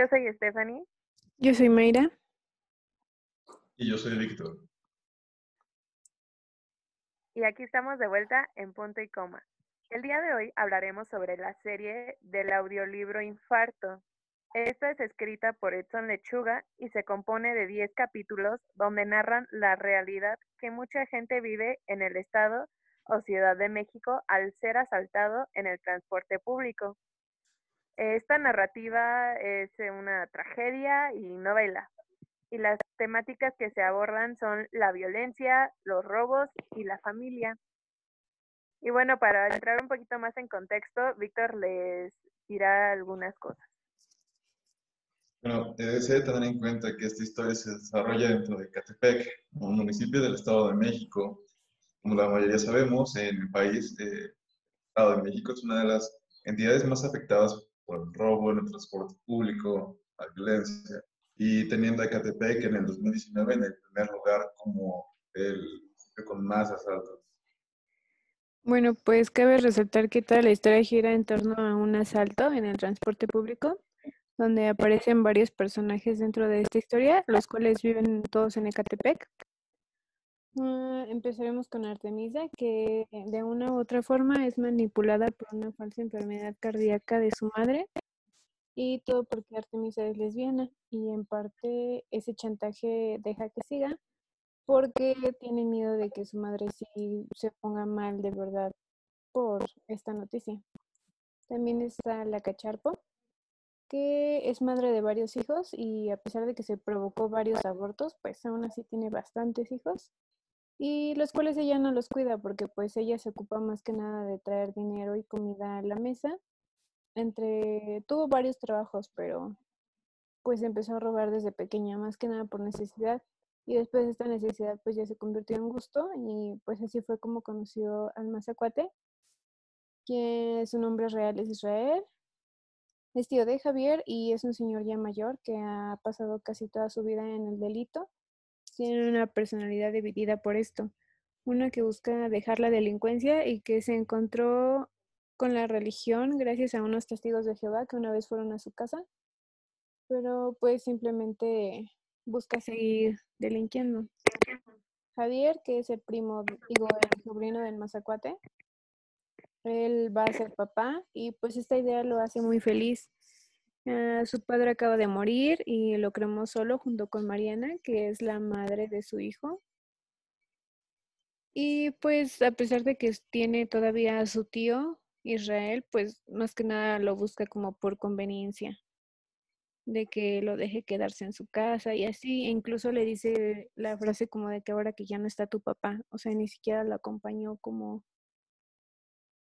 yo soy Stephanie. Yo soy Mayra. Y yo soy Víctor. Y aquí estamos de vuelta en punto y coma. El día de hoy hablaremos sobre la serie del audiolibro Infarto. Esta es escrita por Edson Lechuga y se compone de 10 capítulos donde narran la realidad que mucha gente vive en el estado o Ciudad de México al ser asaltado en el transporte público. Esta narrativa es una tragedia y novela, y las temáticas que se abordan son la violencia, los robos y la familia. Y bueno, para entrar un poquito más en contexto, Víctor les dirá algunas cosas. Bueno, se debe tener en cuenta que esta historia se desarrolla dentro de Catepec, un municipio del Estado de México. Como la mayoría sabemos, en el país, eh, el Estado de México es una de las entidades más afectadas por robo en el transporte público, la violencia, y teniendo a Ecatepec en el 2019 en el primer lugar como el con más asaltos. Bueno, pues cabe resaltar que toda la historia gira en torno a un asalto en el transporte público, donde aparecen varios personajes dentro de esta historia, los cuales viven todos en Ecatepec. Ah, empezaremos con Artemisa, que de una u otra forma es manipulada por una falsa enfermedad cardíaca de su madre. Y todo porque Artemisa es lesbiana. Y en parte ese chantaje deja que siga porque tiene miedo de que su madre sí se ponga mal de verdad por esta noticia. También está la Cacharpo, que es madre de varios hijos y a pesar de que se provocó varios abortos, pues aún así tiene bastantes hijos y los cuales ella no los cuida porque pues ella se ocupa más que nada de traer dinero y comida a la mesa. Entre tuvo varios trabajos, pero pues empezó a robar desde pequeña, más que nada por necesidad. Y después esta necesidad pues ya se convirtió en gusto y pues así fue como conoció al Mazacuate, que su nombre real es Israel. Es tío de Javier y es un señor ya mayor que ha pasado casi toda su vida en el delito tienen una personalidad dividida por esto. Una que busca dejar la delincuencia y que se encontró con la religión gracias a unos testigos de Jehová que una vez fueron a su casa, pero pues simplemente busca seguir delinquiendo. Javier, que es el primo, digo, el sobrino del Mazacuate, él va a ser papá y pues esta idea lo hace muy feliz Ah, su padre acaba de morir y lo creemos solo junto con Mariana, que es la madre de su hijo. Y pues a pesar de que tiene todavía a su tío Israel, pues más que nada lo busca como por conveniencia, de que lo deje quedarse en su casa y así, e incluso le dice la frase como de que ahora que ya no está tu papá, o sea, ni siquiera lo acompañó como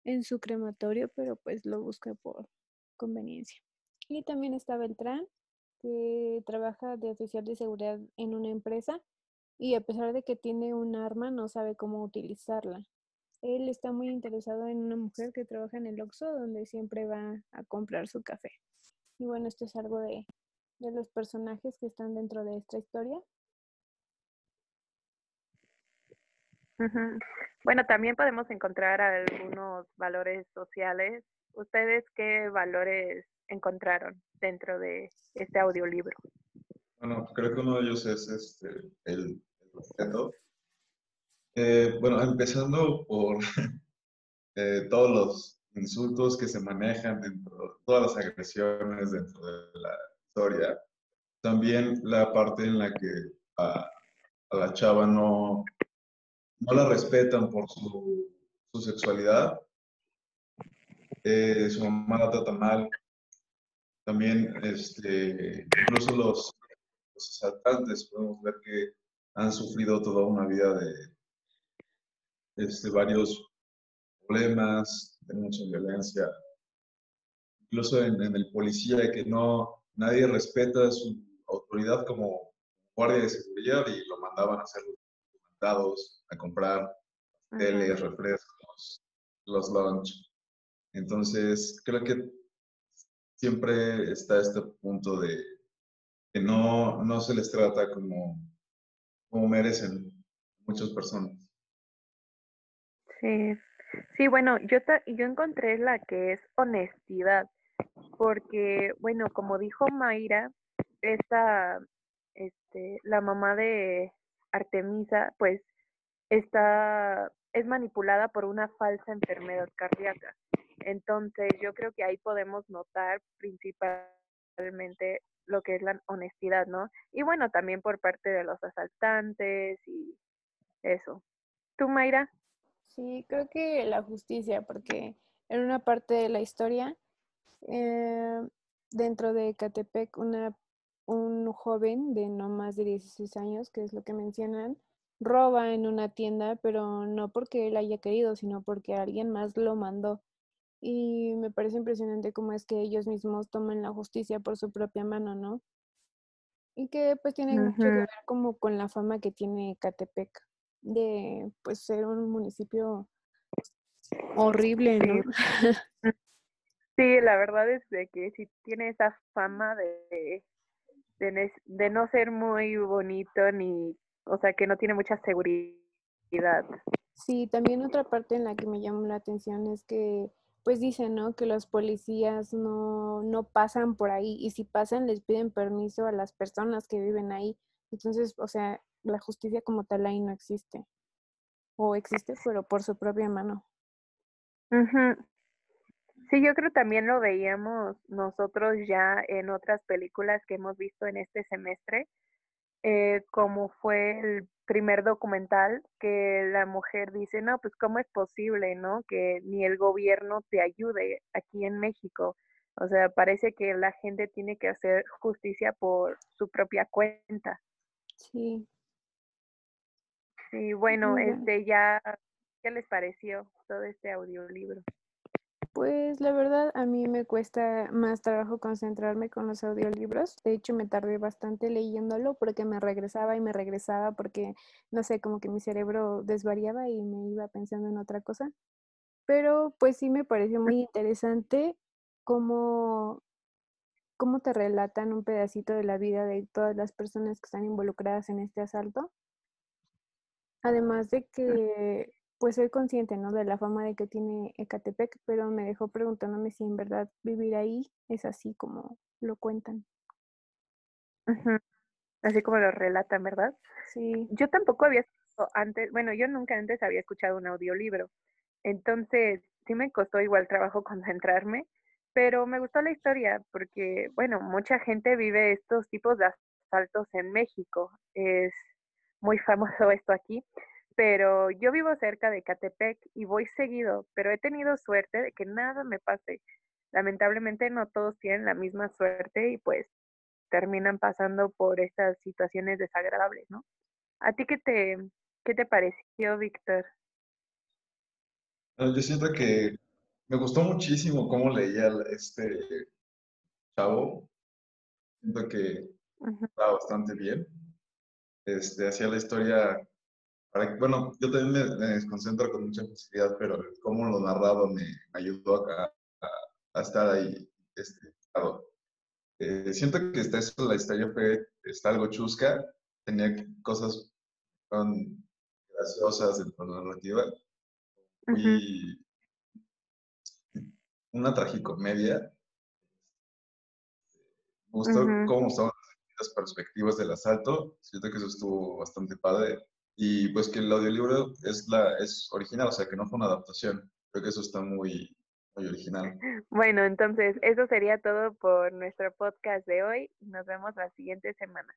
en su crematorio, pero pues lo busca por conveniencia. Y también está Beltrán, que trabaja de oficial de seguridad en una empresa y a pesar de que tiene un arma no sabe cómo utilizarla. Él está muy interesado en una mujer que trabaja en el Oxxo donde siempre va a comprar su café. Y bueno, esto es algo de, de los personajes que están dentro de esta historia. Bueno, también podemos encontrar algunos valores sociales. ¿Ustedes qué valores encontraron dentro de este audiolibro? Bueno, creo que uno de ellos es este, el, respeto. Eh, bueno, empezando por eh, todos los insultos que se manejan dentro, todas las agresiones dentro de la historia. También la parte en la que a, la chava no, no la respetan por su, su sexualidad. Eh, su mamá la trata mal, también, este, incluso los, asaltantes, podemos ver que han sufrido toda una vida de este, varios problemas, de mucha violencia. Incluso en, el policía, que no, nadie respeta su autoridad como guardia de seguridad y lo mandaban a hacer los mandados, a comprar teles, refrescos, los lunch. Entonces, creo que siempre está este punto de que no, no se les trata como, como merecen muchas personas. Sí, sí, bueno, yo, yo encontré la que es honestidad. porque, bueno, como dijo Mayra, esta, este, la mamá de Artemisa, pues, está, es manipulada por una falsa enfermedad cardíaca. Entonces, yo creo que ahí podemos notar principalmente lo que es la honestidad, ¿no? Y bueno, también por parte de los asaltantes y eso. ¿Tú, Mayra? Sí, creo que la justicia, porque en una parte de la historia, eh, dentro de Catepec, una, un joven de no más de 16 años, que es lo que mencionan, roba en una tienda, pero no porque él haya querido, sino porque alguien más lo mandó. Y me parece impresionante cómo es que ellos mismos toman la justicia por su propia mano, ¿no? Y que pues tiene mucho que ver como con la fama que tiene Catepec de pues ser un municipio horrible, ¿no? Sí, la verdad es de que sí tiene esa fama de, de, de, no ser muy bonito ni, o sea, que no tiene mucha seguridad. Sí, también otra parte en la que me llamó la atención es que pues dicen, ¿no? Que los policías no, no pasan por ahí y si pasan les piden permiso a las personas que viven ahí. Entonces, o sea, la justicia como tal ahí no existe. O existe, pero por su propia mano. Sí, yo creo también lo veíamos nosotros ya en otras películas que hemos visto en este semestre, eh, como fue el primer documental que la mujer dice, no, pues cómo es posible, ¿no? Que ni el gobierno te ayude aquí en México. O sea, parece que la gente tiene que hacer justicia por su propia cuenta. Sí. Sí, bueno, este ya, ¿qué les pareció todo este audiolibro? Pues la verdad a mí me cuesta más trabajo concentrarme con los audiolibros. De hecho me tardé bastante leyéndolo porque me regresaba y me regresaba porque no sé, como que mi cerebro desvariaba y me iba pensando en otra cosa. Pero pues sí me pareció muy interesante cómo, cómo te relatan un pedacito de la vida de todas las personas que están involucradas en este asalto. Además de que pues soy consciente, ¿no? De la fama de que tiene Ecatepec, pero me dejó preguntándome si en verdad vivir ahí es así como lo cuentan. Así como lo relatan, ¿verdad? Sí. Yo tampoco había antes, bueno, yo nunca antes había escuchado un audiolibro, entonces sí me costó igual trabajo concentrarme, pero me gustó la historia porque, bueno, mucha gente vive estos tipos de asaltos en México, es muy famoso esto aquí, pero yo vivo cerca de Catepec y voy seguido, pero he tenido suerte de que nada me pase. Lamentablemente no todos tienen la misma suerte y pues terminan pasando por estas situaciones desagradables, ¿no? ¿A ti qué te, qué te pareció, Víctor? Yo siento que me gustó muchísimo cómo leía este chavo. Siento que estaba bastante bien. Este, hacía la historia bueno, yo también me, desconcentro con mucha facilidad, pero cómo lo narrado me, ayudó a, a, estar ahí. Este, eh, siento que está eso, la historia fue, está algo chusca, tenía cosas son graciosas de la narrativa y una tragicomedia. Me gustó cómo estaban las perspectivas del asalto, siento que eso estuvo bastante padre y pues que el audiolibro es, la, es original, o sea, que no fue una adaptación. Creo que eso está muy, muy original. Bueno, entonces eso sería todo por nuestro podcast de hoy. Nos vemos la siguiente semana.